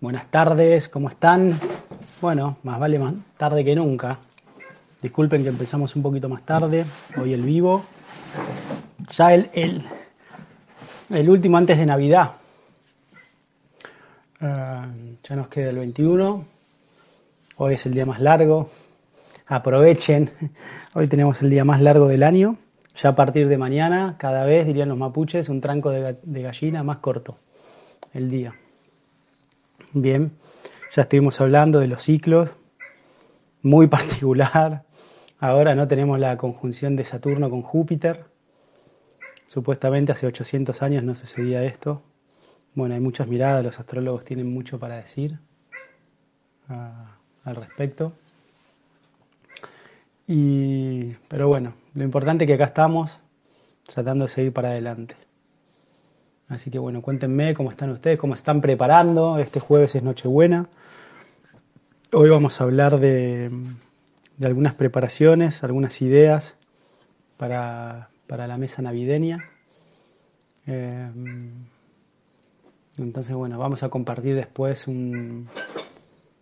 Buenas tardes, ¿cómo están? Bueno, más vale más tarde que nunca. Disculpen que empezamos un poquito más tarde, hoy el vivo. Ya el, el, el último antes de Navidad. Uh, ya nos queda el 21. Hoy es el día más largo. Aprovechen. Hoy tenemos el día más largo del año. Ya a partir de mañana, cada vez, dirían los mapuches, un tranco de, de gallina más corto. El día. Bien, ya estuvimos hablando de los ciclos, muy particular. Ahora no tenemos la conjunción de Saturno con Júpiter. Supuestamente hace 800 años no sucedía esto. Bueno, hay muchas miradas, los astrólogos tienen mucho para decir uh, al respecto. Y, pero bueno, lo importante es que acá estamos tratando de seguir para adelante. Así que bueno, cuéntenme cómo están ustedes, cómo están preparando. Este jueves es Nochebuena. Hoy vamos a hablar de, algunas preparaciones, algunas ideas para, para la mesa navideña. Eh, entonces, bueno, vamos a compartir después un...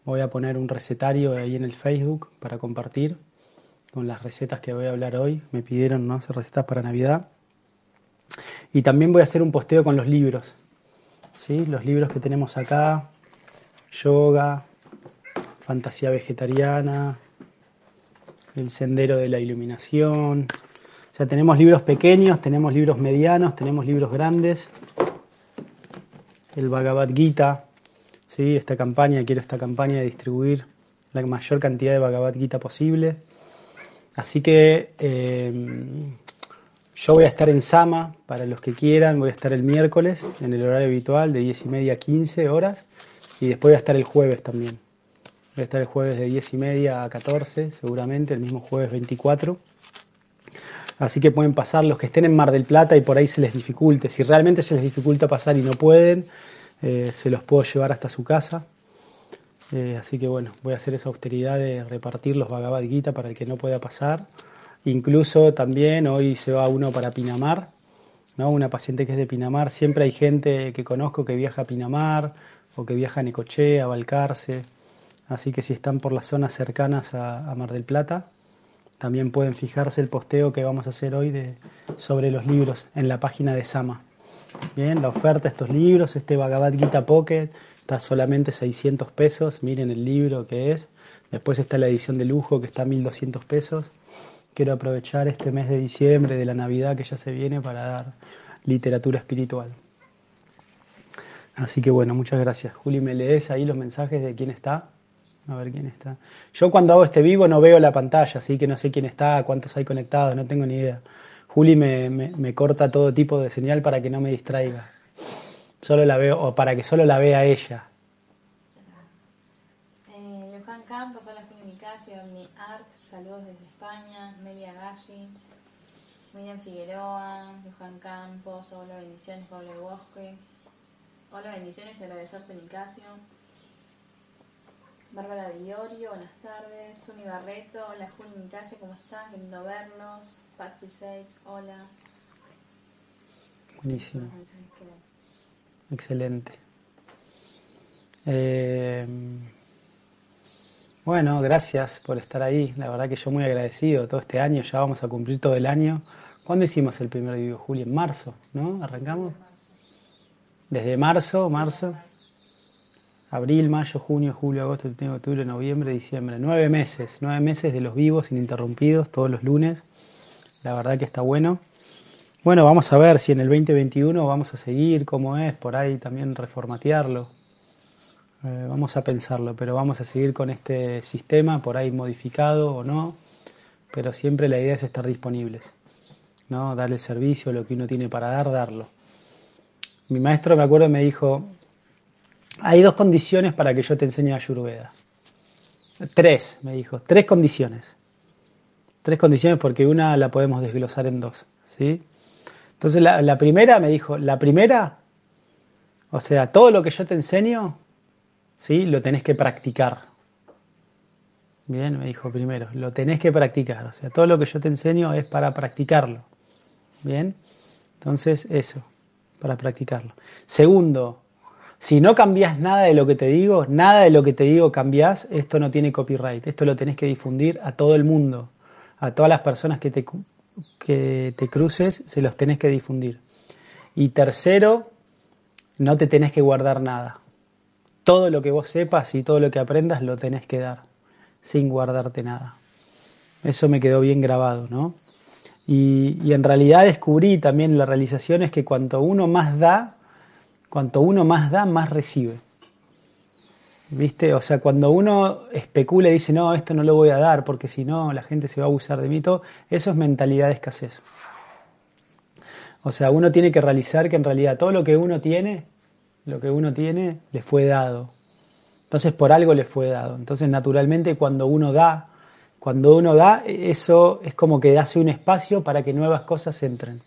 Voy a poner un recetario ahí en el Facebook para compartir con las recetas que voy a hablar hoy. Me pidieron ¿no? hacer recetas para Navidad. Y también voy a hacer un posteo con los libros. ¿sí? Los libros que tenemos acá. Yoga, Fantasía Vegetariana, El Sendero de la Iluminación. O sea, tenemos libros pequeños, tenemos libros medianos, tenemos libros grandes. El Bhagavad Gita, ¿sí? esta campaña, quiero esta campaña de distribuir la mayor cantidad de Bhagavad Gita posible. Así que eh, yo voy a estar en Sama, para los que quieran, voy a estar el miércoles en el horario habitual de 10 y media a 15 horas y después voy a estar el jueves también. Voy a estar el jueves de 10 y media a 14, seguramente, el mismo jueves 24. Así que pueden pasar los que estén en Mar del Plata y por ahí se les dificulte. Si realmente se les dificulta pasar y no pueden, eh, se los puedo llevar hasta su casa. Eh, así que bueno, voy a hacer esa austeridad de repartir los Bhagavad Gita para el que no pueda pasar. Incluso también hoy se va uno para Pinamar, ¿no? Una paciente que es de Pinamar. Siempre hay gente que conozco que viaja a Pinamar o que viaja a Necochea, a Balcarce. Así que si están por las zonas cercanas a, Mar del Plata, también pueden fijarse el posteo que vamos a hacer hoy sobre los libros en la página de Sama. Bien, la oferta de estos libros, este Bhagavad Gita Pocket, está solamente 600 pesos. Miren el libro que es. Después está la edición de lujo que está a 1200 pesos quiero aprovechar este mes de diciembre, de la Navidad que ya se viene, para dar literatura espiritual. Así que bueno, muchas gracias. Juli, ¿me lees ahí los mensajes de quién está? A ver quién está. Yo cuando hago este vivo no veo la pantalla, así que no sé quién está, cuántos hay conectados, no tengo ni idea. Juli me, corta todo tipo de señal para que no me distraiga. Solo la veo, o para que solo la vea ella. Eh, Campos, hola mi art, saludos desde España, Melia Galli, Miriam Figueroa, Johan Campos, hola bendiciones, Pablo Bosque, hola bendiciones, agradecerte Nicasio, Bárbara de Iorio, buenas tardes, Suni Barreto, hola Juli Nicasio, ¿cómo estás? Qué lindo vernos, Patsy Seitz, hola. Buenísimo. Excelente. Eh, bueno, gracias por estar ahí. La verdad que yo muy agradecido todo este año. Ya vamos a cumplir todo el año. ¿Cuándo hicimos el primer video, Julio? En marzo, ¿no? ¿Arrancamos? Desde marzo, marzo. Abril, mayo, junio, julio, agosto, septiembre, octubre, noviembre, diciembre. Nueve meses. Nueve meses de los vivos ininterrumpidos todos los lunes. La verdad que está bueno. Bueno, vamos a ver si en el 2021 vamos a seguir, cómo es, por ahí también reformatearlo. Eh, vamos a pensarlo, pero vamos a seguir con este sistema, por ahí modificado o no, pero siempre la idea es estar disponibles, ¿no? Darle servicio, lo que uno tiene para dar, darlo. Mi maestro, me acuerdo, me dijo, hay dos condiciones para que yo te enseñe Ayurveda. Tres, me dijo, tres condiciones. Tres condiciones porque una la podemos desglosar en dos, ¿sí? Entonces la, primera me dijo, la primera, o sea, todo lo que yo te enseño, ¿sí? Lo tenés que practicar. Bien, me dijo primero, lo tenés que practicar. O sea, todo lo que yo te enseño es para practicarlo. Bien, entonces eso, para practicarlo. Segundo, Si no cambias nada de lo que te digo, nada de lo que te digo cambias, esto no tiene copyright. Esto lo tenés que difundir a todo el mundo, a todas las personas que te, que te cruces, se los tenés que difundir. Y tercero, no te tenés que guardar nada. Todo lo que vos sepas y todo lo que aprendas lo tenés que dar, sin guardarte nada. Eso me quedó bien grabado, ¿no? Y, en realidad descubrí también la realización es que cuanto uno más da, cuanto uno más da, más recibe. ¿Viste? O sea, cuando uno especula y dice, no, esto no lo voy a dar porque si no la gente se va a abusar de mí, todo, eso es mentalidad de escasez. O sea, uno tiene que realizar que en realidad todo lo que uno tiene, lo que uno tiene, le fue dado. Entonces por algo le fue dado. Entonces naturalmente cuando uno da, cuando uno da, eso es como que hace un espacio para que nuevas cosas entren.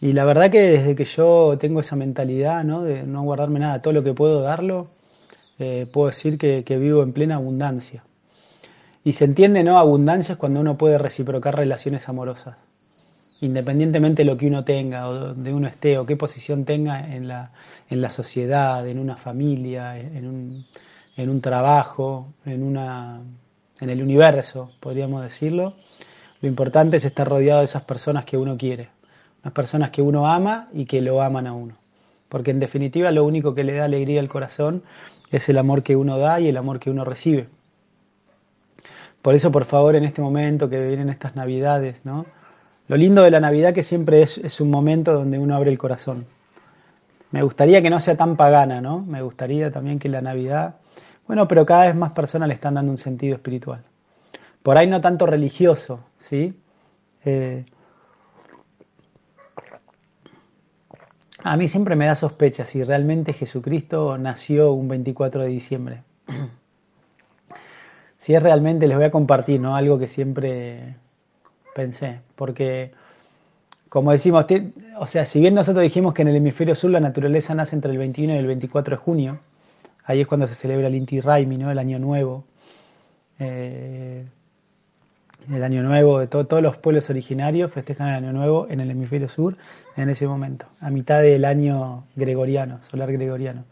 Y la verdad que desde que yo tengo esa mentalidad, ¿no? De no guardarme nada, todo lo que puedo darlo, eh, puedo decir que, que vivo en plena abundancia. Y se entiende, ¿no? Abundancia es cuando uno puede reciprocar relaciones amorosas independientemente de lo que uno tenga o donde uno esté o qué posición tenga en la, en la sociedad, en una familia, en un, trabajo, en, una, en el universo, podríamos decirlo, lo importante es estar rodeado de esas personas que uno quiere, las personas que uno ama y que lo aman a uno. Porque en definitiva lo único que le da alegría al corazón es el amor que uno da y el amor que uno recibe. Por eso, por favor, en este momento que vienen estas navidades, ¿no? Lo lindo de la Navidad que siempre es, es, un momento donde uno abre el corazón. Me gustaría que no sea tan pagana, ¿no? Me gustaría también que la Navidad, bueno, pero cada vez más personas le están dando un sentido espiritual. Por ahí no tanto religioso, ¿sí? Eh, a mí siempre me da sospecha si realmente Jesucristo nació un 24 de diciembre. si es realmente, les voy a compartir, ¿no? Algo que siempre pensé, porque como decimos, o sea, si bien nosotros dijimos que en el hemisferio sur la naturaleza nace entre el 21 y el 24 de junio, ahí es cuando se celebra el Inti Raimi, ¿no? el Año Nuevo, eh, el Año Nuevo de todos los pueblos originarios festejan el Año Nuevo en el hemisferio sur en ese momento, a mitad del año gregoriano, solar gregoriano.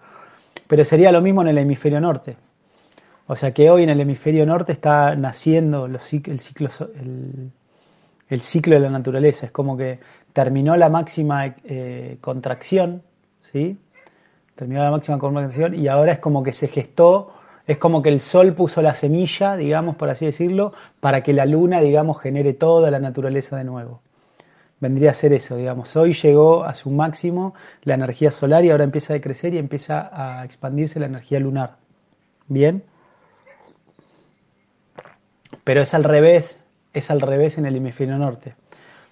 Pero sería lo mismo en el hemisferio norte. O sea que hoy en el hemisferio norte está naciendo el ciclo, el, el ciclo de la naturaleza. Es como que terminó la máxima eh, contracción, ¿sí? Terminó la máxima contracción y ahora es como que se gestó, es como que el sol puso la semilla, digamos, por así decirlo, para que la luna, digamos, genere toda la naturaleza de nuevo. Vendría a ser eso, digamos. Hoy llegó a su máximo la energía solar y ahora empieza a crecer y empieza a expandirse la energía lunar. ¿Bien? Pero es al revés es al revés en el hemisferio norte.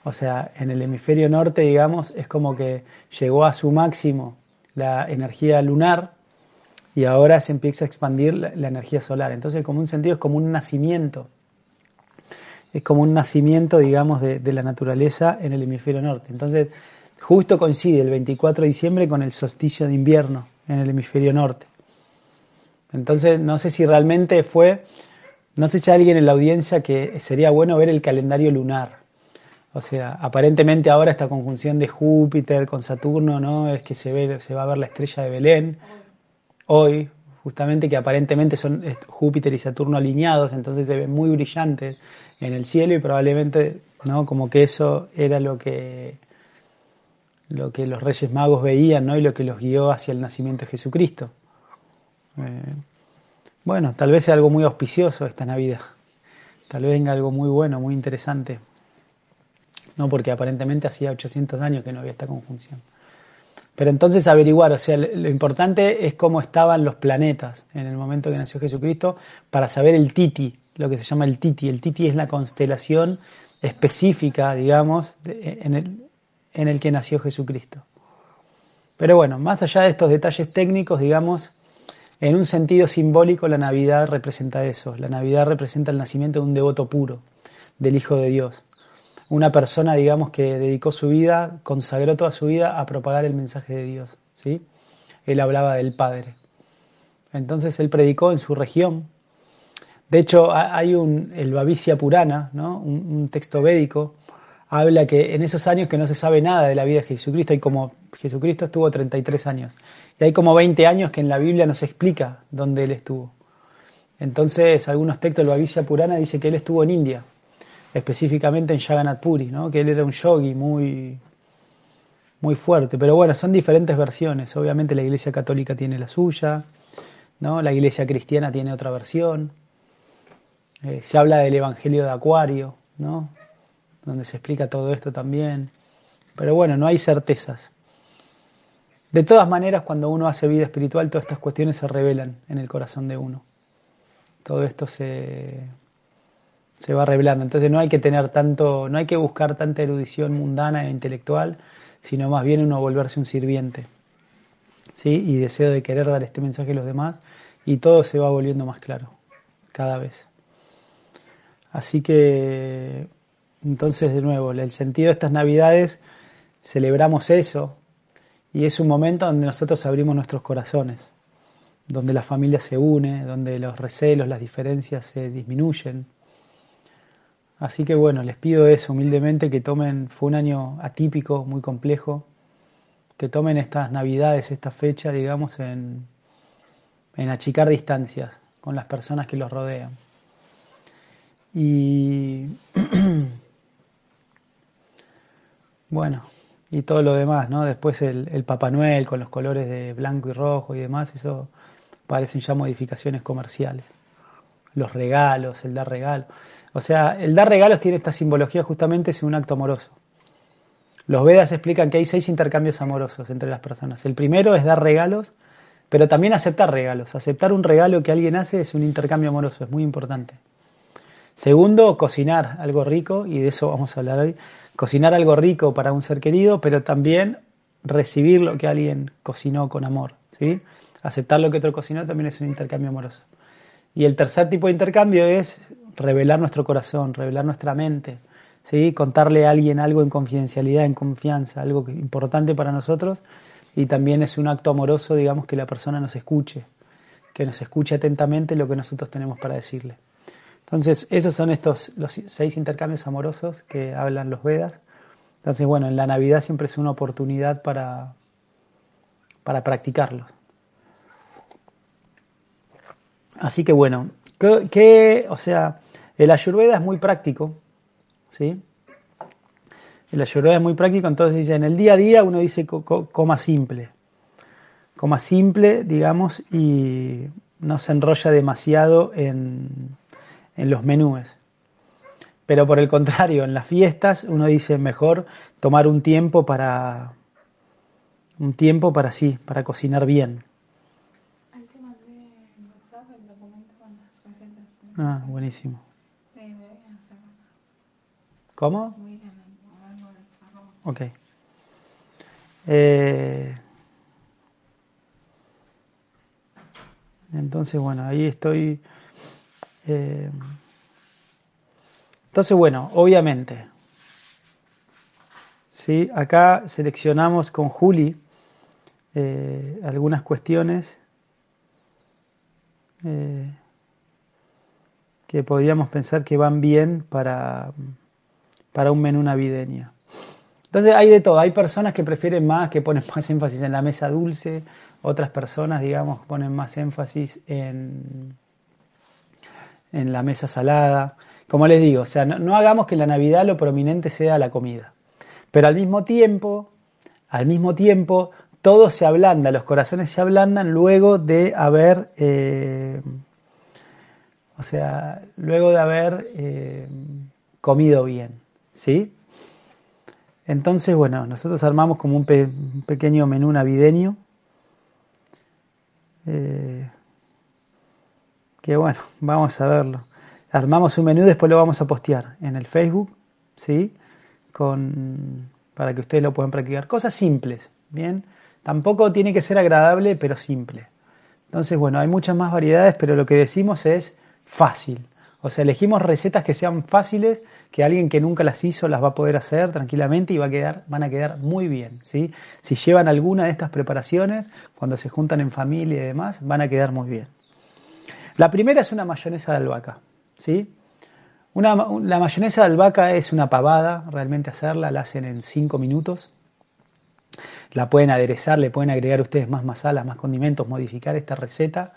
O sea, en el hemisferio norte, digamos, es como que llegó a su máximo la energía lunar y ahora se empieza a expandir la, energía solar. Entonces, como un sentido, es como un nacimiento. Es como un nacimiento, digamos, de, de la naturaleza en el hemisferio norte. Entonces, justo coincide el 24 de diciembre con el solsticio de invierno en el hemisferio norte. Entonces, no sé si realmente fue no se echa alguien en la audiencia que sería bueno ver el calendario lunar. O sea, aparentemente ahora esta conjunción de Júpiter con Saturno, ¿no? Es que se, ve, se va a ver la estrella de Belén hoy, justamente que aparentemente son Júpiter y Saturno alineados, entonces se ven muy brillantes en el cielo y probablemente, ¿no? Como que eso era lo que lo que los Reyes Magos veían, ¿no? Y lo que los guió hacia el nacimiento de Jesucristo. Eh, bueno, tal vez sea algo muy auspicioso esta Navidad. Tal vez venga algo muy bueno, muy interesante. No, porque aparentemente hacía 800 años que no había esta conjunción. Pero entonces averiguar, o sea, lo importante es cómo estaban los planetas en el momento que nació Jesucristo para saber el Titi, lo que se llama el Titi. El Titi es la constelación específica, digamos, en, el, en el que nació Jesucristo. Pero bueno, más allá de estos detalles técnicos, digamos, en un sentido simbólico, la Navidad representa eso. La Navidad representa el nacimiento de un devoto puro, del Hijo de Dios. Una persona, digamos, que dedicó su vida, consagró toda su vida a propagar el mensaje de Dios. ¿sí? Él hablaba del Padre. Entonces él predicó en su región. De hecho, hay un, el Bhavisya Purana, ¿no? un, un texto védico, habla que en esos años que no se sabe nada de la vida de Jesucristo, hay como Jesucristo estuvo 33 años. Y hay como 20 años que en la Biblia nos explica dónde él estuvo. Entonces, algunos textos del Bhavishya Purana dice que él estuvo en India, específicamente en Jagannath Puri, ¿no? que él era un yogi muy, muy fuerte. Pero bueno, son diferentes versiones. Obviamente la Iglesia Católica tiene la suya, ¿no? la Iglesia Cristiana tiene otra versión. Eh, se habla del Evangelio de Acuario, ¿no? donde se explica todo esto también. Pero bueno, no hay certezas. De todas maneras, cuando uno hace vida espiritual, todas estas cuestiones se revelan en el corazón de uno. Todo esto se, se va revelando. Entonces no hay que tener tanto, no hay que buscar tanta erudición mundana e intelectual, sino más bien uno volverse un sirviente. ¿Sí? Y deseo de querer dar este mensaje a los demás y todo se va volviendo más claro cada vez. Así que entonces, de nuevo, el sentido de estas Navidades, celebramos eso y es un momento donde nosotros abrimos nuestros corazones, donde la familia se une, donde los recelos, las diferencias se disminuyen. Así que bueno, les pido eso humildemente, que tomen, fue un año atípico, muy complejo, que tomen estas Navidades, esta fecha, digamos, en, en achicar distancias con las personas que los rodean. Y Bueno, y todo lo demás, ¿no? Después el, Papá Noel con los colores de blanco y rojo y demás, eso parecen ya modificaciones comerciales. Los regalos, el dar regalos. O sea, el dar regalos tiene esta simbología justamente es un acto amoroso. Los Vedas explican que hay seis intercambios amorosos entre las personas. El primero es dar regalos, pero también aceptar regalos. Aceptar un regalo que alguien hace es un intercambio amoroso, es muy importante. Segundo, cocinar algo rico, y de eso vamos a hablar hoy cocinar algo rico para un ser querido, pero también recibir lo que alguien cocinó con amor, ¿sí? Aceptar lo que otro cocinó también es un intercambio amoroso. Y el tercer tipo de intercambio es revelar nuestro corazón, revelar nuestra mente, ¿sí? Contarle a alguien algo en confidencialidad, en confianza, algo importante para nosotros y también es un acto amoroso, digamos, que la persona nos escuche, que nos escuche atentamente lo que nosotros tenemos para decirle. Entonces, esos son estos los seis intercambios amorosos que hablan los Vedas. Entonces, bueno, en la Navidad siempre es una oportunidad para, para practicarlos. Así que bueno, que, o sea, el Ayurveda es muy práctico, ¿sí? El Ayurveda es muy práctico, entonces dice, en el día a día uno dice coma simple, coma simple, digamos, y no se enrolla demasiado en, en los menúes. Pero por el contrario, en las fiestas uno dice mejor tomar un tiempo para un tiempo para sí, para cocinar bien. Ah, buenísimo. ¿Cómo? Ok. Eh, entonces, bueno, ahí estoy eh, entonces, bueno, obviamente, ¿sí? acá seleccionamos con Juli eh, algunas cuestiones eh, que podríamos pensar que van bien para, para un menú navideño. Entonces hay de todo, hay personas que prefieren más, que ponen más énfasis en la mesa dulce, otras personas, digamos, ponen más énfasis en, en la mesa salada. Como les digo, o sea, no, hagamos que la Navidad lo prominente sea la comida. Pero al mismo tiempo, al mismo tiempo, todo se ablanda, los corazones se ablandan luego de haber, eh, o sea, luego de haber eh, comido bien, ¿sí? Entonces, bueno, nosotros armamos como un, pequeño menú navideño. Eh, que bueno, vamos a verlo. Armamos un menú, después lo vamos a postear en el Facebook, ¿sí? Con, para que ustedes lo puedan practicar. Cosas simples, ¿bien? Tampoco tiene que ser agradable, pero simple. Entonces, bueno, hay muchas más variedades, pero lo que decimos es fácil. O sea, elegimos recetas que sean fáciles, que alguien que nunca las hizo las va a poder hacer tranquilamente y va a quedar, van a quedar muy bien. ¿sí? Si llevan alguna de estas preparaciones, cuando se juntan en familia y demás, van a quedar muy bien. La primera es una mayonesa de albahaca. ¿sí? Una, la mayonesa de albahaca es una pavada, realmente hacerla, la hacen en 5 minutos. la pueden aderezar, le pueden agregar ustedes más masalas, más condimentos, modificar esta receta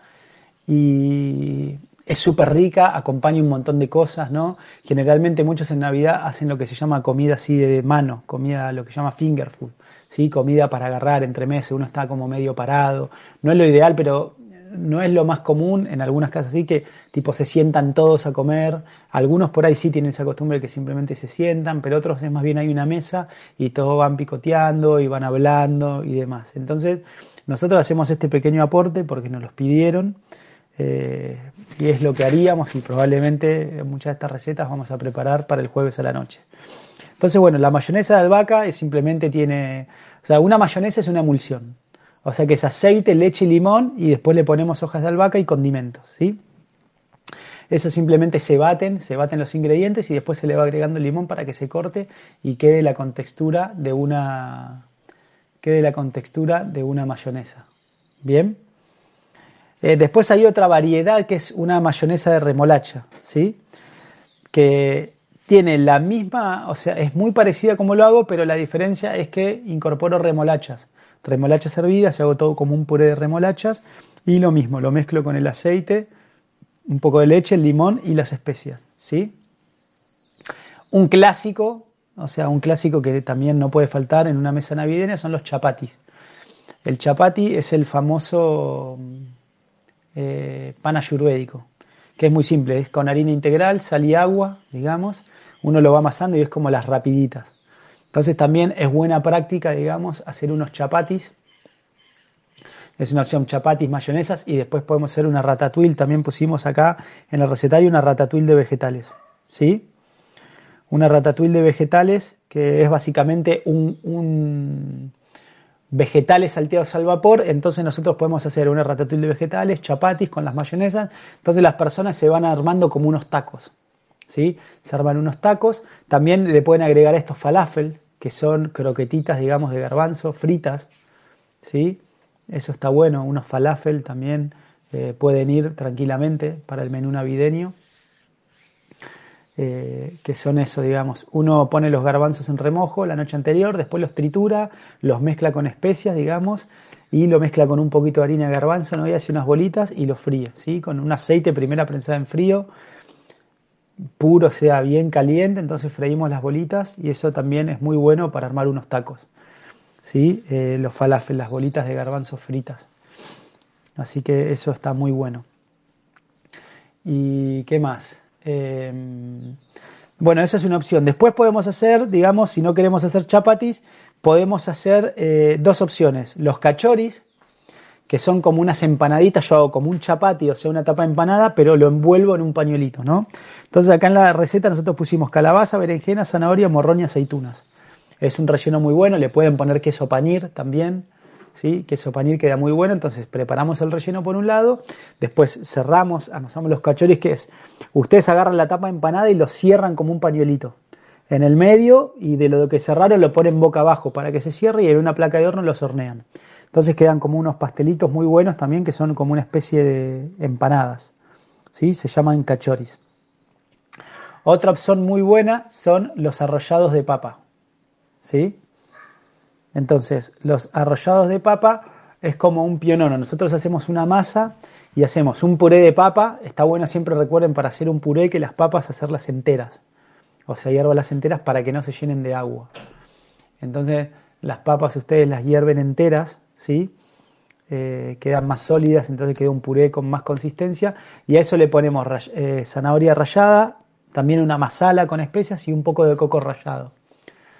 y es súper rica, acompaña un montón de cosas, ¿no? Generalmente muchos en Navidad hacen lo que se llama comida así de mano, comida, lo que se llama finger food, ¿sí? Comida para agarrar entre meses, uno está como medio parado. No es lo ideal, pero no es lo más común, en algunas casas sí que tipo se sientan todos a comer, algunos por ahí sí tienen esa costumbre que simplemente se sientan, pero otros es más bien hay una mesa y todos van picoteando y van hablando y demás. Entonces, nosotros hacemos este pequeño aporte porque nos los pidieron eh, y es lo que haríamos y probablemente muchas de estas recetas vamos a preparar para el jueves a la noche. Entonces, bueno, la mayonesa de albahaca es simplemente tiene, o sea, una mayonesa es una emulsión. O sea que es aceite, leche y limón y después le ponemos hojas de albahaca y condimentos, ¿sí? Eso simplemente se baten, se baten los ingredientes y después se le va agregando el limón para que se corte y quede la contextura de una quede la contextura de una mayonesa. Bien. Eh, después hay otra variedad que es una mayonesa de remolacha, ¿sí? Que tiene la misma, o sea, es muy parecida como lo hago, pero la diferencia es que incorporo remolachas remolachas hervidas, yo hago todo como un puré de remolachas y lo mismo, lo mezclo con el aceite, un poco de leche, el limón y las especias, ¿sí? Un clásico, o sea, un clásico que también no puede faltar en una mesa navideña son los chapatis. El chapati es el famoso eh, pan ayurvédico, que es muy simple, es con harina integral, sal y agua, digamos, uno lo va amasando y es como las rapiditas. Entonces también es buena práctica, digamos, hacer unos chapatis. Es una opción chapatis, mayonesas y después podemos hacer una ratatouille. También pusimos acá en el recetario una ratatouille de vegetales. ¿Sí? Una ratatouille de vegetales que es básicamente un, un vegetales salteados al vapor, entonces nosotros podemos hacer una ratatouille de vegetales, chapatis con las mayonesas, entonces las personas se van armando como unos tacos, ¿sí? Se arman unos tacos, también le pueden agregar estos falafel, que son croquetitas, digamos, de garbanzo fritas, ¿sí? Eso está bueno, unos falafel también eh, pueden ir tranquilamente para el menú navideño, eh, que son eso, digamos, uno pone los garbanzos en remojo la noche anterior, después los tritura, los mezcla con especias, digamos, y lo mezcla con un poquito de harina de garbanzo, y hace unas bolitas y lo fríe, ¿sí? Con un aceite primera prensada en frío, puro, sea bien caliente, entonces freímos las bolitas y eso también es muy bueno para armar unos tacos. ¿sí? Eh, los falafel, las bolitas de garbanzo fritas. Así que eso está muy bueno. ¿Y qué más? Em, bueno, esa es una opción. Después podemos hacer, digamos, si no queremos hacer chapatis, podemos hacer eh, dos opciones. Los cachoris, que son como unas empanaditas, yo hago como un chapati, o sea, una tapa empanada, pero lo envuelvo en un pañuelito, ¿no? Entonces acá en la receta nosotros pusimos calabaza, berenjena, zanahoria, morrón y aceitunas. Es un relleno muy bueno, le pueden poner queso pañir también, ¿sí? Queso pañir queda muy bueno, entonces preparamos el relleno por un lado, después cerramos, amasamos los cachoris, que es, ustedes agarran la tapa empanada y lo cierran como un pañuelito en el medio y de lo que cerraron lo ponen boca abajo para que se cierre y en una placa de horno los hornean. Entonces quedan como unos pastelitos muy buenos también que son como una especie de empanadas. ¿sí? Se llaman cachoris. Otra opción muy buena son los arrollados de papa. ¿sí? Entonces, los arrollados de papa es como un pionono. Nosotros hacemos una masa y hacemos un puré de papa. Está bueno siempre recuerden para hacer un puré que las papas hacerlas enteras. O sea, las enteras para que no se llenen de agua. Entonces, las papas ustedes las hierven enteras ¿sí? Eh, quedan más sólidas, entonces queda un puré con más consistencia. Y a eso le ponemos eh, zanahoria rallada, también una masala con especias y un poco de coco rallado.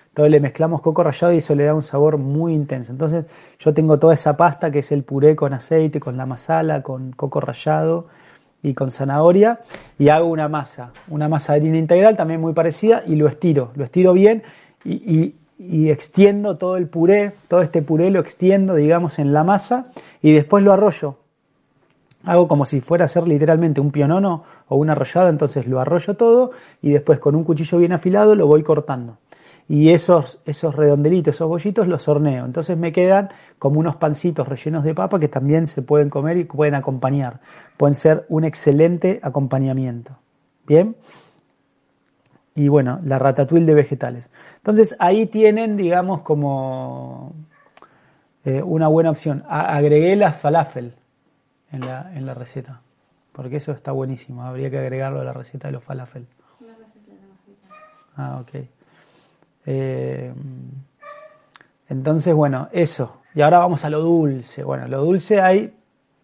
Entonces le mezclamos coco rallado y eso le da un sabor muy intenso. Entonces yo tengo toda esa pasta que es el puré con aceite, con la masala, con coco rallado y con zanahoria y hago una masa, una masa de harina integral también muy parecida y lo estiro, lo estiro bien y y extiendo todo el puré, todo este puré lo extiendo, digamos, en la masa y después lo arroyo. Hago como si fuera a ser literalmente un pionono o un arrollado, entonces lo arroyo todo y después con un cuchillo bien afilado lo voy cortando. Y esos, esos redondelitos, esos bollitos los horneo. Entonces me quedan como unos pancitos rellenos de papa que también se pueden comer y pueden acompañar. Pueden ser un excelente acompañamiento. Bien y bueno, la ratatouille de vegetales. Entonces ahí tienen, digamos, como eh, una buena opción. agregué la falafel en la, en la receta, porque eso está buenísimo. Habría que agregarlo a la receta de los falafel. Ah, ok. Eh, entonces, bueno, eso. Y ahora vamos a lo dulce. Bueno, lo dulce hay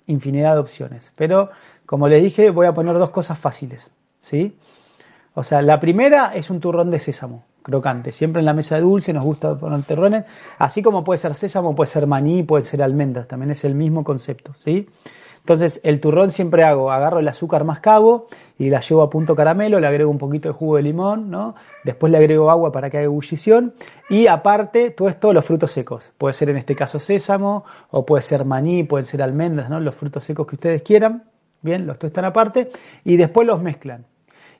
infinidad de opciones, pero como les dije, voy a poner dos cosas fáciles, ¿sí? O sea, la primera es un turrón de sésamo, crocante. Siempre en la mesa de dulce nos gusta poner turrones, así como puede ser sésamo, puede ser maní, puede ser almendras, también es el mismo concepto, ¿sí? Entonces, el turrón siempre hago, agarro el azúcar mascabo y la llevo a punto caramelo, le agrego un poquito de jugo de limón, ¿no? Después le agrego agua para que haga ebullición y aparte todo los frutos secos. Puede ser en este caso sésamo o puede ser maní, pueden ser almendras, ¿no? Los frutos secos que ustedes quieran. Bien, los tuestan aparte y después los mezclan.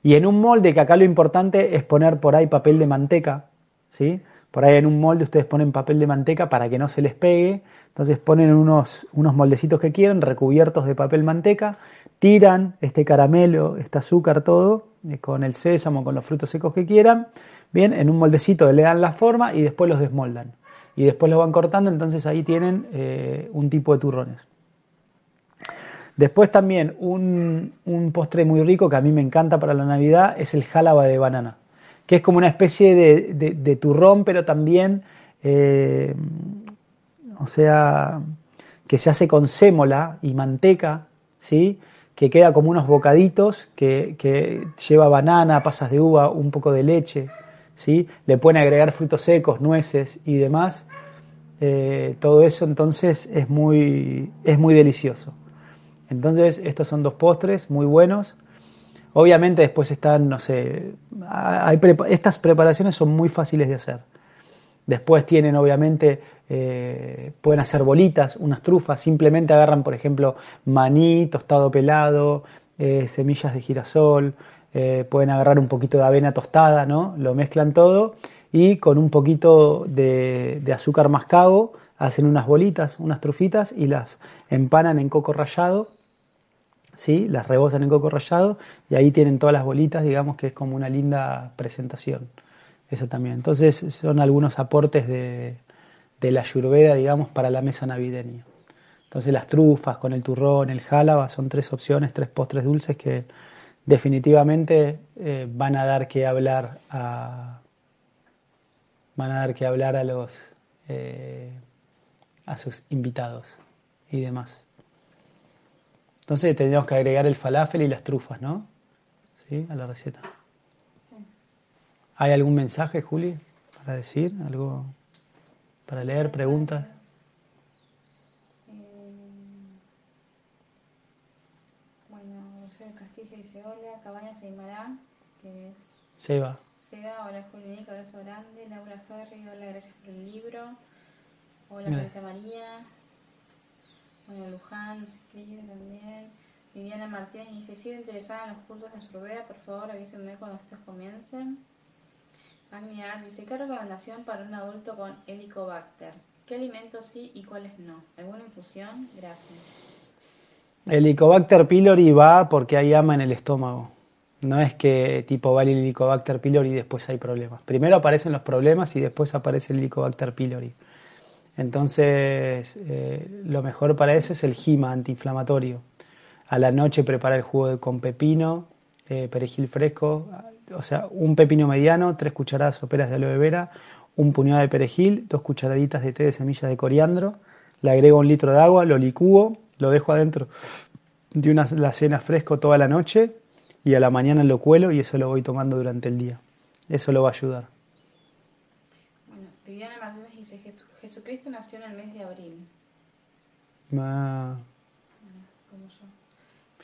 Y en un molde, que acá lo importante es poner por ahí papel de manteca, ¿sí? Por ahí en un molde ustedes ponen papel de manteca para que no se les pegue. Entonces ponen unos, unos moldecitos que quieran, recubiertos de papel manteca, tiran este caramelo, este azúcar, todo, eh, con el sésamo, con los frutos secos que quieran. Bien, en un moldecito le dan la forma y después los desmoldan. Y después los van cortando, entonces ahí tienen eh, un tipo de turrones. Después también un, un, postre muy rico que a mí me encanta para la Navidad es el jálaba de banana que es como una especie de, turrón, pero también, eh, o sea, que se hace con sémola y manteca, ¿sí? que queda como unos bocaditos, que, lleva banana, pasas de uva, un poco de leche, ¿sí? le pueden agregar frutos secos, nueces y demás. Eh, todo eso entonces es muy, es muy delicioso. Entonces estos son dos postres muy buenos. Obviamente después están, no sé, estas preparaciones son muy fáciles de hacer. Después tienen, obviamente, eh, pueden hacer bolitas, unas trufas, simplemente agarran, por ejemplo, maní, tostado pelado, eh, semillas de girasol, eh, pueden agarrar un poquito de avena tostada, ¿no? Lo mezclan todo y con un poquito de, de azúcar mascabo hacen unas bolitas, unas trufitas y las empanan en coco rallado ¿sí? las rebosan en coco rallado y ahí tienen todas las bolitas, digamos que es como una linda presentación. Eso también. Entonces son algunos aportes de, la yurveda, digamos, para la mesa navideña. Entonces las trufas con el turrón, el jálaba, son tres opciones, tres postres dulces que definitivamente eh, van a dar que hablar a van a dar que hablar a los eh, a sus invitados y demás. Entonces tendríamos que agregar el falafel y las trufas, ¿no? ¿Sí? A la receta. ¿Hay algún mensaje, Juli, para decir? ¿Algo para leer? ¿Preguntas? Eh, bueno, José Castillo dice hola, Cabañas Aymará, que es... Seba. Seba, hola Juli, abrazo grande. Laura Ferri, hola, gracias por el libro. Hola, Gracias María. Bueno, Luján nos escribe también. Viviana Martínez dice, si sigue interesada en los cursos de Sorbea, por favor avísenme cuando estos comiencen. Agniar dice, ¿qué recomendación para un adulto con Helicobacter? ¿Qué alimentos sí y cuáles no? ¿Alguna infusión? Gracias. Helicobacter pylori va porque hay ama en el estómago. No es que tipo va el Helicobacter pylori y después hay problemas. Primero aparecen los problemas y después aparece el Helicobacter pylori. Entonces, eh, lo mejor para eso es el gima antiinflamatorio. A la noche prepara el jugo con pepino, eh, perejil fresco, o sea, un pepino mediano, tres cucharadas soperas de aloe vera, un puñado de perejil, dos cucharaditas de té de semillas de coriandro, le agrego un litro de agua, lo licúo, lo dejo adentro de una cena fresco toda la noche y a la mañana lo cuelo y eso lo voy tomando durante el día. Eso lo va a ayudar. Bueno, Viviana Martínez dice Jesucristo nació en el mes de abril. Ah.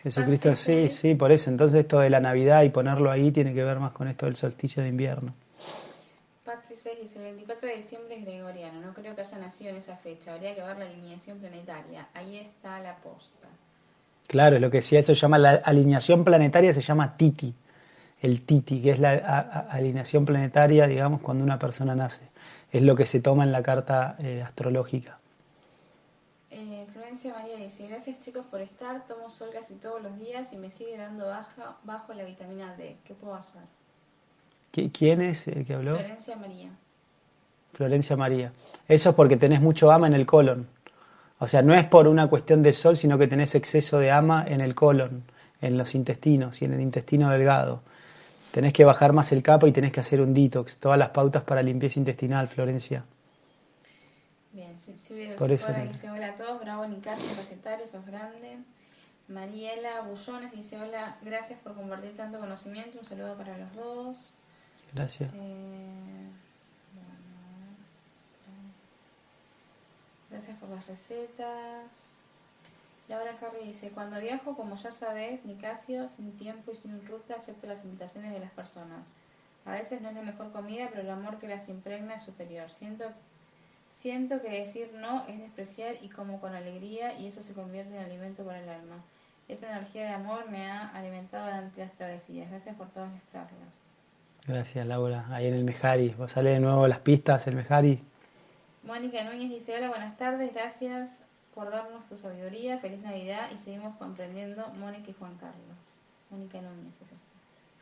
Jesucristo, sí, sí, por eso. Entonces esto de la Navidad y ponerlo ahí tiene que ver más con esto del solsticio de invierno. Patsy dice, el 24 de diciembre es gregoriano, no creo que haya nacido en esa fecha, habría que ver la alineación planetaria, ahí está la posta. Claro, lo que decía, eso se llama la alineación planetaria, se llama Titi, el Titi, que es la alineación planetaria, digamos, cuando una persona nace es lo que se toma en la carta eh, astrológica. Eh, Florencia María dice, gracias chicos por estar, tomo sol casi todos los días y me sigue dando baja, bajo la vitamina D. ¿Qué puedo hacer? ¿Quién es el que habló? Florencia María. Florencia María. Eso es porque tenés mucho ama en el colon. O sea, no es por una cuestión de sol, sino que tenés exceso de ama en el colon, en los intestinos y en el intestino delgado. Tenés que bajar más el capa y tenés que hacer un detox. Todas las pautas para limpieza intestinal, Florencia. Bien, Silvia Por eso dice hola a todos, bravo Nicasio, recetario, sos grande. Mariela Bullones dice hola, gracias por compartir tanto conocimiento, un saludo para los dos. Gracias. Eh, gracias por las recetas. Laura Harry dice, cuando viajo, como ya sabes, Nicasio, sin tiempo y sin ruta, acepto las invitaciones de las personas. A veces no es la mejor comida, pero el amor que las impregna es superior. Siento Siento que decir no es despreciar y como con alegría y eso se convierte en alimento para el alma. Esa energía de amor me ha alimentado durante las travesías. Gracias por todas las charlas. Gracias Laura. Ahí en el Mejari. ¿Vos sale de nuevo las pistas, el Mejari? Mónica Núñez dice, hola, buenas tardes, gracias por darnos tu sabiduría, feliz Navidad y seguimos comprendiendo Mónica y Juan Carlos. Mónica Núñez.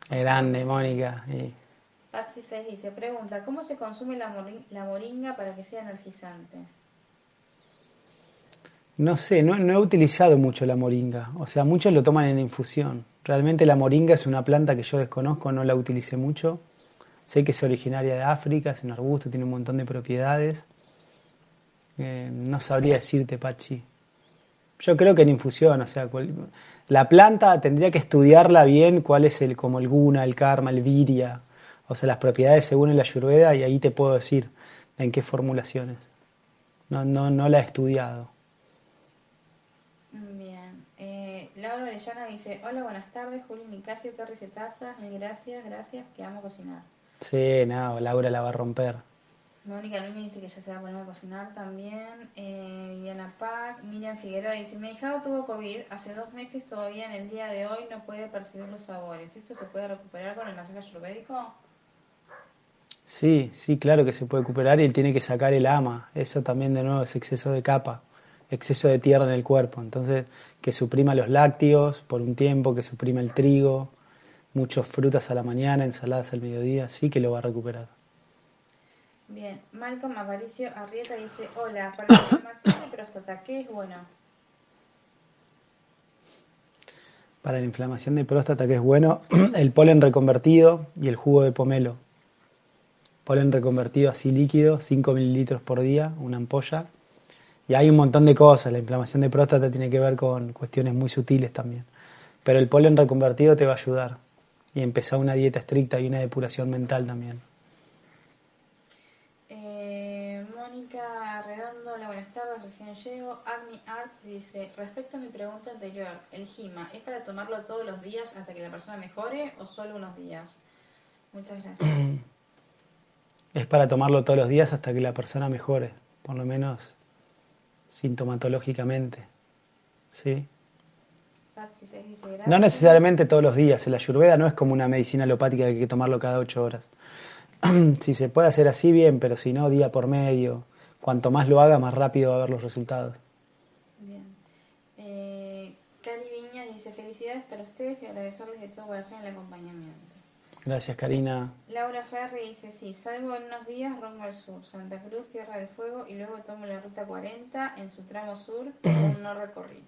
Grande, Mónica. Patsy 6 dice, pregunta, ¿cómo se consume la, moringa para que sea energizante? No sé, no, he utilizado mucho la moringa. O sea, muchos lo toman en infusión. Realmente la moringa es una planta que yo desconozco, no la utilicé mucho. Sé que es originaria de África, es un arbusto, tiene un montón de propiedades. Eh, no sabría decirte, Pachi. Yo creo que en infusión, o sea, la planta tendría que estudiarla bien, cuál es el, como el guna, el karma, el viria, o sea, las propiedades según la ayurveda y ahí te puedo decir en qué formulaciones. No, no, no la he estudiado. Bien. Eh, Laura Orellana dice, hola, buenas tardes, Julio Nicasio, qué recetazas, mil gracias, gracias, que amo cocinar. Sí, no, Laura la va a romper. Mónica Núñez dice que ya se va a poner a cocinar también. Eh, Viviana Pac, Miriam Figueroa dice, mi hija tuvo COVID hace dos meses, todavía en el día de hoy no puede percibir los sabores. ¿Esto se puede recuperar con el masaje ayurvédico? Sí, sí, claro que se puede recuperar y él tiene que sacar el ama. Eso también de nuevo es exceso de capa, exceso de tierra en el cuerpo. Entonces, que suprima los lácteos por un tiempo, que suprima el trigo, muchas frutas a la mañana, ensaladas al mediodía, sí que lo va a recuperar. Bien, Malcolm Aparicio Arrieta dice, hola, para la inflamación de próstata, ¿qué es bueno? Para la inflamación de próstata, ¿qué es bueno? El polen reconvertido y el jugo de pomelo polen reconvertido así líquido, 5 mililitros por día, una ampolla. Y hay un montón de cosas, la inflamación de próstata tiene que ver con cuestiones muy sutiles también. Pero el polen reconvertido te va a ayudar. Y empezar una dieta estricta y una depuración mental también. Eh, Mónica Redondo, recién llego. Agni Art dice, respecto a mi pregunta anterior, ¿el GIMA es para tomarlo todos los días hasta que la persona mejore o solo unos días? Muchas gracias. es para tomarlo todos los días hasta que la persona mejore, por lo menos sintomatológicamente. ¿Sí? No necesariamente todos los días. La ayurveda no es como una medicina alopática que hay que tomarlo cada ocho horas. si se puede hacer así, bien, pero si no, día por medio. Cuanto más lo haga, más rápido va a ver los resultados. Bien. Eh, Cali Viña dice felicidades para ustedes y agradecerles de todo corazón el acompañamiento. Gracias, Karina. Laura Ferri dice, sí, salgo en unos días rumbo al sur, Santa Cruz, Tierra del Fuego, y luego tomo la ruta 40 en su tramo sur, que aún no recorrí.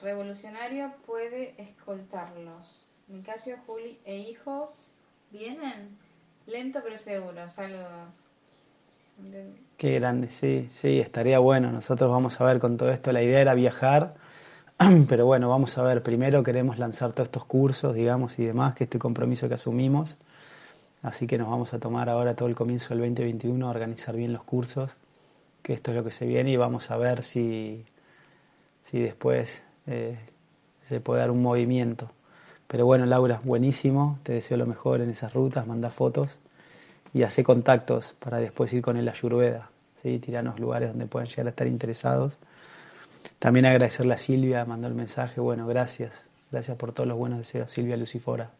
Revolucionario, puede escoltarlos. Nicasio, Juli e hijos vienen lento pero seguro. Saludos. Qué grande, sí, sí, estaría bueno. Nosotros vamos a ver con todo esto. La idea era viajar Pero bueno, vamos a ver, primero queremos lanzar todos estos cursos, digamos, y demás, que este compromiso que asumimos. Así que nos vamos a tomar ahora todo el comienzo del 2021 a organizar bien los cursos, que esto es lo que se viene y vamos a ver si, si después eh, se puede dar un movimiento. Pero bueno, Laura, buenísimo, te deseo lo mejor en esas rutas, manda fotos y hace contactos para después ir con el Ayurveda, ¿sí? tirarnos lugares donde puedan llegar a estar interesados también agradecerle a Silvia, mandó el mensaje, bueno, gracias, gracias por todos los buenos deseos, Silvia Lucifora.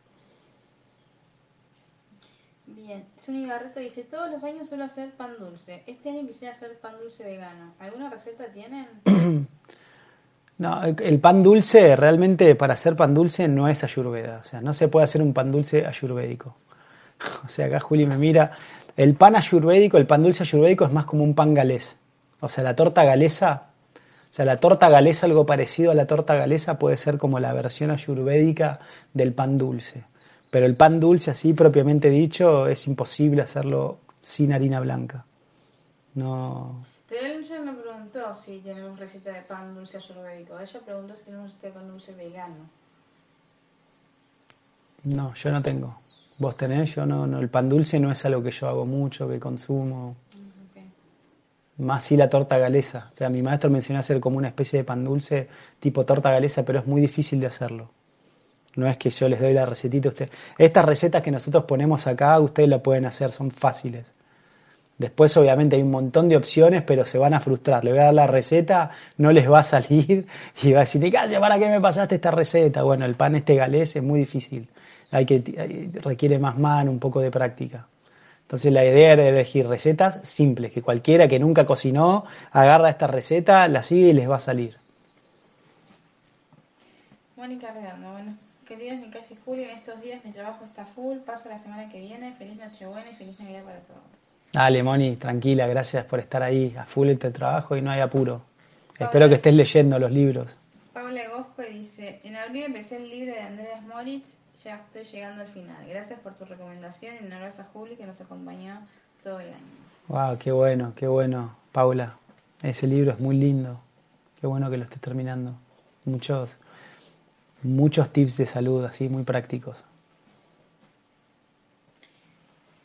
Bien, Suni Barreto dice, todos los años suelo hacer pan dulce, este año quisiera hacer pan dulce vegano, ¿alguna receta tienen? no, el pan dulce, realmente para hacer pan dulce no es ayurveda, o sea, no se puede hacer un pan dulce ayurvédico. O sea, acá Juli me mira. El pan ayurvédico, el pan dulce ayurvédico es más como un pan galés. O sea, la torta galesa, o sea, la torta galesa, algo parecido a la torta galesa, puede ser como la versión ayurvédica del pan dulce. Pero el pan dulce, así propiamente dicho, es imposible hacerlo sin harina blanca. No. Pero él ya no preguntó si tenemos receta de pan dulce ayurvédico. Ella preguntó si tenemos receta de pan dulce vegano. No, yo no tengo. Vos tenés, yo no, no. El pan dulce no es algo que yo hago mucho, que consumo. Mm. Más sí la torta galesa. O sea, mi maestro me enseñó a hacer como una especie de pan dulce tipo torta galesa, pero es muy difícil de hacerlo. No es que yo les doy la recetita a ustedes. Estas recetas que nosotros ponemos acá, ustedes la pueden hacer, son fáciles. Después, obviamente, hay un montón de opciones, pero se van a frustrar. Le voy a dar la receta, no les va a salir y va a decir, Nicasio, ¿para qué me pasaste esta receta? Bueno, el pan este galés es muy difícil. Hay que, requiere más mano, un poco de práctica. Entonces la idea era elegir recetas simples, que cualquiera que nunca cocinó agarra esta receta, la sigue y les va a salir. Mónica Redondo, bueno, queridos Nicasio y Juli, en estos días mi trabajo está full, paso la semana que viene, feliz Nochebuena y feliz Navidad para todos. Dale, Moni, tranquila, gracias por estar ahí a full este trabajo y no hay apuro. Espero que estés leyendo los libros. Paula Gosco dice, en abril empecé el libro de Andreas Moritz, ya estoy llegando al final. Gracias por tu recomendación y un abrazo a Juli que nos acompañó todo el año. Wow, qué bueno, qué bueno, Paula. Ese libro es muy lindo. Qué bueno que lo estés terminando. Muchos, muchos tips de salud así muy prácticos.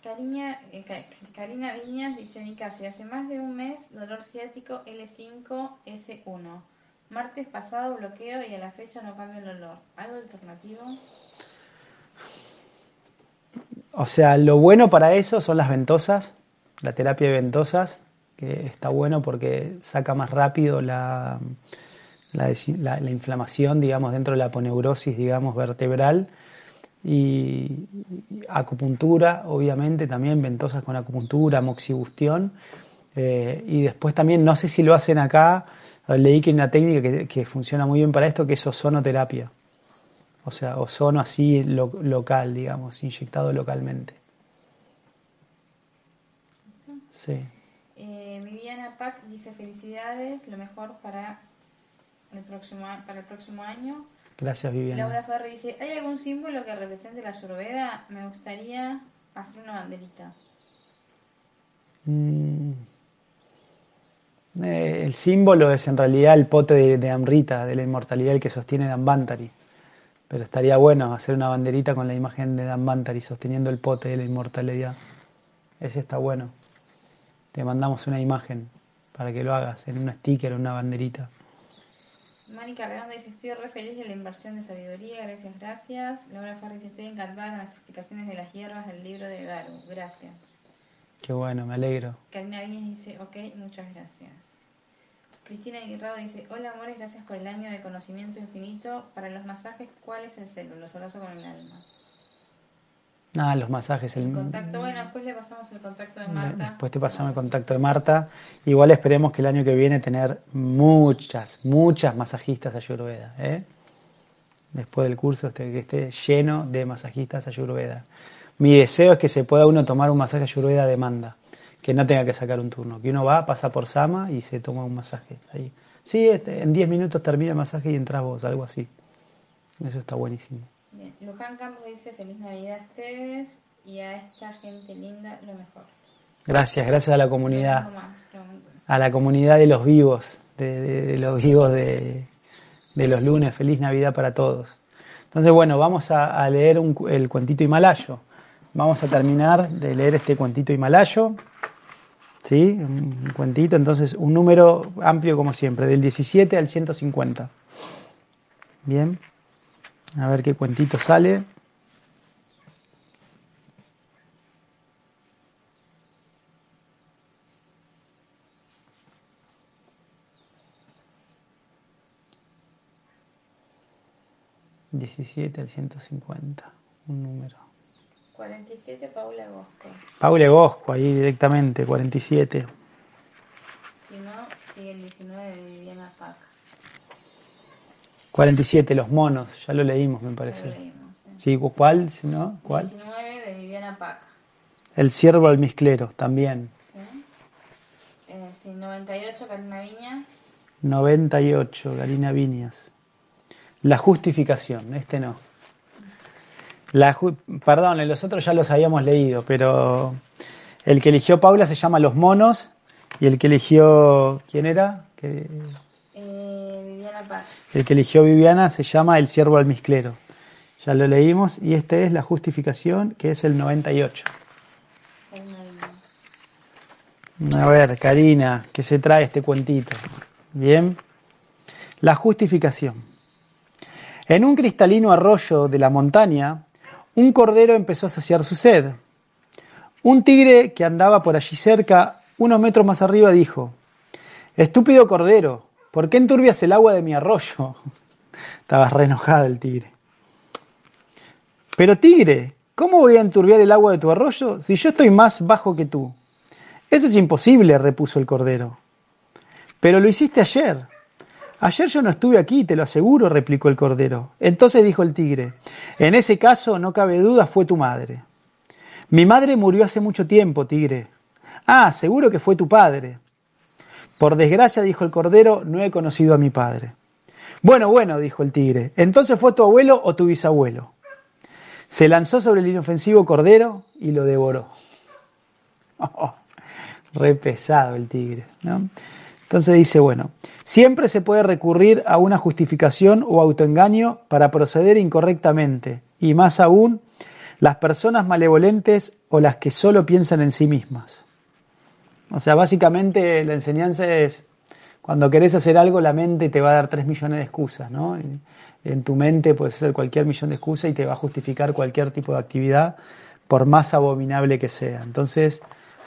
Karina, eh, Ka- Karina Viñas dice Nicasio, hace más de un mes dolor ciático L5S1. Martes pasado bloqueo y a la fecha no cambia el olor. ¿Algo alternativo? O sea, lo bueno para eso son las ventosas, la terapia de ventosas, que está bueno porque saca más rápido la, inflamación, digamos, dentro de la aponeurosis, digamos, vertebral. Y, y acupuntura, obviamente, también ventosas con acupuntura, moxibustión. Eh, y después también, no sé si lo hacen acá, leí que hay una técnica que, que funciona muy bien para esto, que es ozonoterapia. O sea, ozono así lo- local, digamos, inyectado localmente. Sí. Eh, Viviana Pac dice felicidades, lo mejor para el próximo, para el próximo año. Gracias, Viviana. Laura Ferri dice, ¿hay algún símbolo que represente la ayurveda? Me gustaría hacer una banderita. Mm. Eh, el símbolo es en realidad el pote de, de Amrita, de la inmortalidad, el que sostiene Dambantari. Pero estaría bueno hacer una banderita con la imagen de Dambantari sosteniendo el pote de la inmortalidad. Ese está bueno. Te mandamos una imagen para que lo hagas en un sticker o una banderita. Mónica Redondo dice, estoy re feliz de la inversión de sabiduría, gracias, gracias. Laura Ferri dice, estoy encantada con las explicaciones de las hierbas del libro de Garu, gracias. Qué bueno, me alegro. Karina Viñas dice, ok, muchas gracias. Cristina Aguirrado dice, hola amores, gracias por el año de conocimiento infinito. Para los masajes, ¿cuál es el celu? Los abrazo con el alma. Ah, los masajes. El El, contacto, bueno, después le pasamos el contacto de Marta. Después te pasamos el contacto de Marta. Igual esperemos que el año que viene tener muchas, muchas masajistas ayurveda. ¿eh? Después del curso este, que esté lleno de masajistas ayurveda. Mi deseo es que se pueda uno tomar un masaje ayurveda a demanda, que no tenga que sacar un turno, que uno va, pasa por Sama y se toma un masaje ahí. Sí, este, en 10 minutos termina el masaje y entras vos, algo así. Eso está buenísimo. Bien. Luján Campos dice, feliz Navidad a ustedes y a esta gente linda, lo mejor. Gracias, gracias a la comunidad. más a la comunidad de los vivos, de, de- de los vivos de, de los lunes. Feliz Navidad para todos. Entonces, bueno, vamos a, a leer un el cuentito himalayo. Vamos a terminar de leer este cuentito himalayo. ¿Sí? Un cuentito, entonces un número amplio como siempre, del 17 al 150. Bien. A ver qué cuentito sale. ...17 al 150... ...un número... 47 Paula Bosco. Paule Bosco, ahí directamente, 47. Si no, sigue el 19 de Viviana Pac. 47, los monos, ya lo leímos, me Ya lo parece. leímos, ¿eh? Sí, ¿cuál? Si ¿No? ¿Cuál? 19 de Viviana Pac. El ciervo almizclero, también. ¿Sí? Eh, sí, 98, Karina Viñas. 98, Galina Viñas. La justificación, este no. La perdón, los otros ya los habíamos leído, pero el que eligió Paula se llama Los Monos y el que eligió, ¿quién era? Que- Eh, Viviana Pac. el que eligió Viviana se llama El Ciervo Almizclero. Ya lo leímos y este es la justificación, que es el 98. Karina Viñas. A ver, Karina, ¿qué se trae este cuentito? Bien. La justificación. En un cristalino arroyo de la montaña, un cordero empezó a saciar su sed. Un tigre que andaba por allí cerca, unos metros más arriba, dijo, Estúpido cordero, ¿por qué enturbias el agua de mi arroyo? Estaba re enojado el tigre. Pero tigre, ¿cómo voy a enturbiar el agua de tu arroyo si yo estoy más bajo que tú? Eso es imposible, repuso el cordero. Pero lo hiciste ayer. Ayer yo no estuve aquí, te lo aseguro, replicó el cordero. Entonces dijo el tigre, en ese caso no cabe duda, fue tu madre. Mi madre murió hace mucho tiempo, tigre. Ah, seguro que fue tu padre. Por desgracia, dijo el cordero, no he conocido a mi padre. Bueno, bueno, dijo el tigre, entonces fue tu abuelo o tu bisabuelo. Se lanzó sobre el inofensivo cordero y lo devoró. re pesado el tigre. ¿no? Entonces dice, bueno, siempre se puede recurrir a una justificación o autoengaño para proceder incorrectamente, y más aún las personas malevolentes o las que solo piensan en sí mismas. O sea, básicamente la enseñanza es, cuando querés hacer algo, la mente te va a dar tres millones de excusas, ¿no? En, tu mente puedes hacer cualquier millón de excusas y te va a justificar cualquier tipo de actividad, por más abominable que sea. Entonces,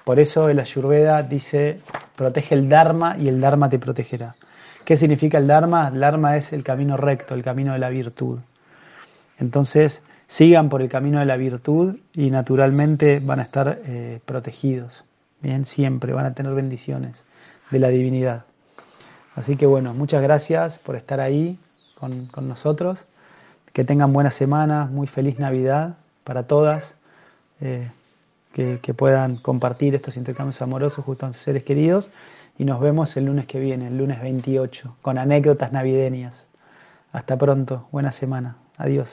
por eso el Ayurveda dice, protege el Dharma y el Dharma te protegerá. ¿Qué significa el Dharma? El Dharma es el camino recto, el camino de la virtud. Entonces, sigan por el camino de la virtud y naturalmente van a estar eh, protegidos. Bien, siempre van a tener bendiciones de la divinidad. Así que bueno, muchas gracias por estar ahí con, con nosotros. Que tengan buena semana, muy feliz Navidad para todas. Eh, que, puedan compartir estos intercambios amorosos junto a sus seres queridos. Y nos vemos el lunes que viene, el lunes 28, con anécdotas navideñas. Hasta pronto, buena semana. Adiós.